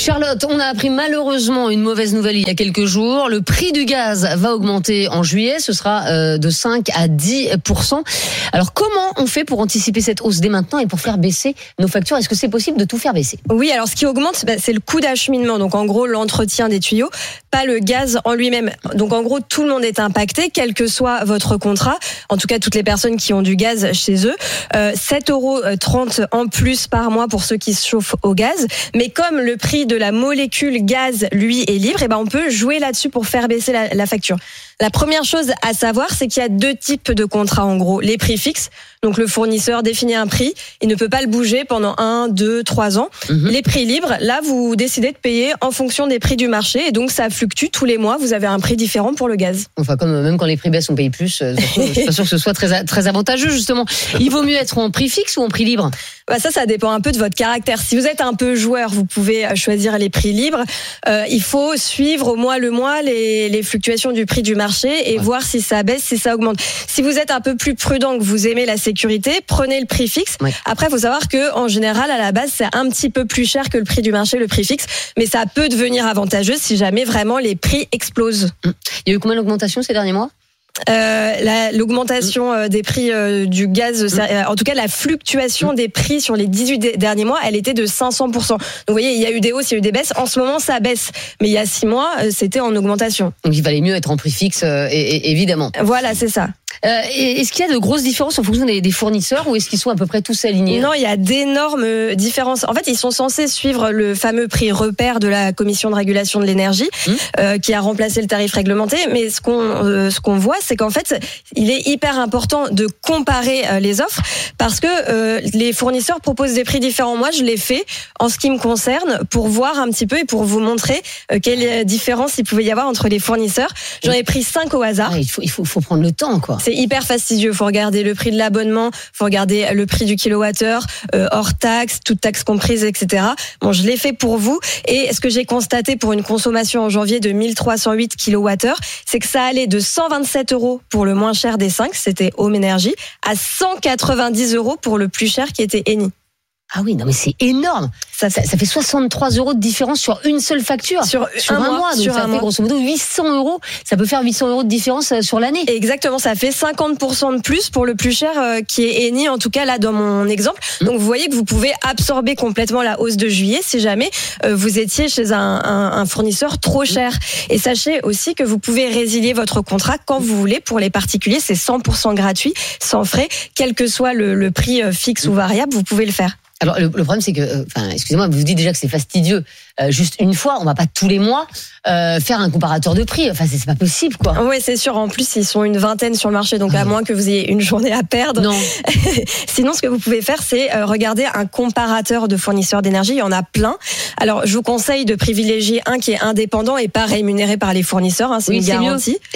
Charlotte, on a appris malheureusement une mauvaise nouvelle il y a quelques jours. Le prix du gaz va augmenter en juillet. Ce sera euh, de 5 à 10% Alors comment on fait pour anticiper cette hausse dès maintenant et pour faire baisser nos factures? Est-ce que c'est possible de tout faire baisser? Oui, alors ce qui augmente, bah, c'est le coût d'acheminement. Donc en gros, l'entretien des tuyaux, pas le gaz en lui-même. Donc en gros, tout le monde est impacté, quel que soit votre contrat. En tout cas, toutes les personnes qui ont du gaz chez eux. Euh, 7,30 euros en plus par mois pour ceux qui se chauffent au gaz. Mais comme le prix de la molécule gaz, lui, est libre, et ben on peut jouer là-dessus pour faire baisser la, la facture. La première chose à savoir, c'est qu'il y a deux types de contrats en gros. Les prix fixes, donc le fournisseur définit un prix, il ne peut pas le bouger pendant un, deux, trois ans. Les prix libres, là vous décidez de payer en fonction des prix du marché et donc ça fluctue tous les mois. Vous avez un prix différent pour le gaz. Enfin, comme même quand les prix baissent, on paye plus. euh, Je suis pas sûr que ce soit très, très avantageux, justement. Il vaut mieux être en prix fixe ou en prix libre? Bah ça, ça dépend un peu de votre caractère. Si vous êtes un peu joueur, vous pouvez euh, choisir les prix libres. Euh, il faut suivre au mois le mois les, les fluctuations du prix du marché et voir si ça baisse, si ça augmente. Si vous êtes un peu plus prudent, que vous aimez la sécurité, prenez le prix fixe. Ouais. Après, il faut savoir que en général, à la base, c'est un petit peu plus cher que le prix du marché, le prix fixe, mais ça peut devenir avantageux si jamais vraiment les prix explosent. Il y a eu combien d'augmentations ces derniers mois? Euh, la- L'augmentation euh, des prix euh, du gaz, euh, en tout cas la fluctuation des prix sur les 18 dé- derniers mois, elle était de 500%. Donc vous voyez, il y a eu des hausses, il y a eu des baisses. En ce moment, ça baisse. Mais il y a six mois, c'était en augmentation. Donc il valait mieux être en prix fixe, évidemment. Voilà, c'est ça. Euh, Est-ce qu'il y a de grosses différences en fonction des, des fournisseurs ou est-ce qu'ils sont à peu près tous alignés? Non, il y a d'énormes euh, différences. En fait, ils sont censés suivre le fameux prix repère de la Commission de régulation de l'énergie, Mmh. euh, qui a remplacé le tarif réglementé. Mais ce qu'on euh, ce qu'on voit, c'est qu'en fait, il est hyper important de comparer euh, les offres parce que euh, les fournisseurs proposent des prix différents. Moi, je l'ai fait en ce qui me concerne pour voir un petit peu et pour vous montrer quelle différence il pouvait y avoir entre les fournisseurs. J'en ai pris cinq au hasard. Ah, il, faut, il faut, faut prendre le temps, quoi. C'est hyper fastidieux. Faut regarder le prix de l'abonnement, faut regarder le prix du kilowattheure, euh, hors taxe, toute taxe comprise, etc. Bon, je l'ai fait pour vous. Et ce que j'ai constaté pour une consommation en janvier de 1308 kilowattheures, c'est que ça allait de 127 euros pour le moins cher des 5, c'était Home Energy, à 190 euros pour le plus cher qui était Eni. Ah oui, non mais c'est énorme. Ça Ça, fait ça fait 63 euros de différence sur une seule facture. sur, Sur un, mois, donc sur ça un fait mois. grosso modo 800 euros. Ça peut faire 800 euros de différence euh, sur l'année. Exactement, ça fait 50% de plus pour le plus cher euh, qui est Eni, en tout cas là dans mon exemple. Mm. Donc vous voyez que vous pouvez absorber complètement la hausse de juillet si jamais euh, vous étiez chez un, un- un fournisseur trop cher. Et sachez aussi que vous pouvez résilier votre contrat quand vous voulez. Pour les particuliers, c'est 100% gratuit, sans frais, quel que soit le, le prix euh, fixe ou variable, vous pouvez le faire. Alors le, le problème c'est que, euh, enfin, excusez-moi, vous dites déjà que c'est fastidieux. Euh, juste une fois, on va pas tous les mois euh, faire un comparateur de prix. Enfin, c'est pas possible, quoi. Oui, c'est sûr. En plus, ils sont une vingtaine sur le marché, donc à moins que vous ayez une journée à perdre. Non. Sinon, ce que vous pouvez faire, c'est euh, regarder un comparateur de fournisseurs d'énergie. Il y en a plein. Alors, je vous conseille de privilégier un qui est indépendant et pas rémunéré par les fournisseurs. hein, c'est Oui, une garantie.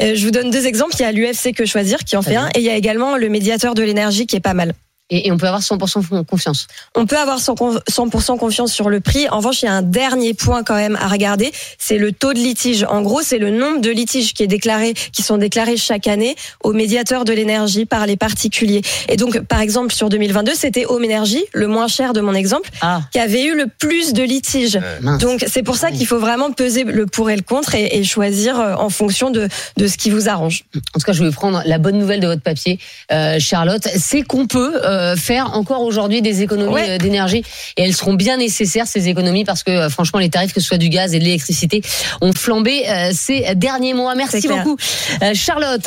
Euh, je vous donne deux exemples. Il y a l'UFC que choisir qui en fait un, et il y a également le médiateur de l'énergie qui est pas mal. Et, et on peut avoir 100% fon- confiance. On peut avoir 100% 100% confiance sur le prix. En revanche, il y a un dernier point quand même à regarder, c'est le taux de litige. En gros, c'est le nombre de litiges qui est déclaré, qui sont déclarés chaque année au médiateur de l'énergie par les particuliers. Et donc, par exemple, sur 2022, c'était Home Energy, le moins cher de mon exemple, Ah, qui avait eu le plus de litiges. Donc, c'est pour ça qu'il faut vraiment peser le pour et le contre et, et choisir euh, en fonction de, de ce qui vous arrange. En tout cas, je vais prendre la bonne nouvelle de votre papier, euh, Charlotte. C'est qu'on peut euh, faire encore aujourd'hui des économies Ouais. euh, d'énergie et elles seront bien nécessaires ces économies parce que euh, franchement les tarifs que ce soit du gaz et de l'électricité ont flambé euh, ces derniers mois. Merci beaucoup, Euh, Charlotte.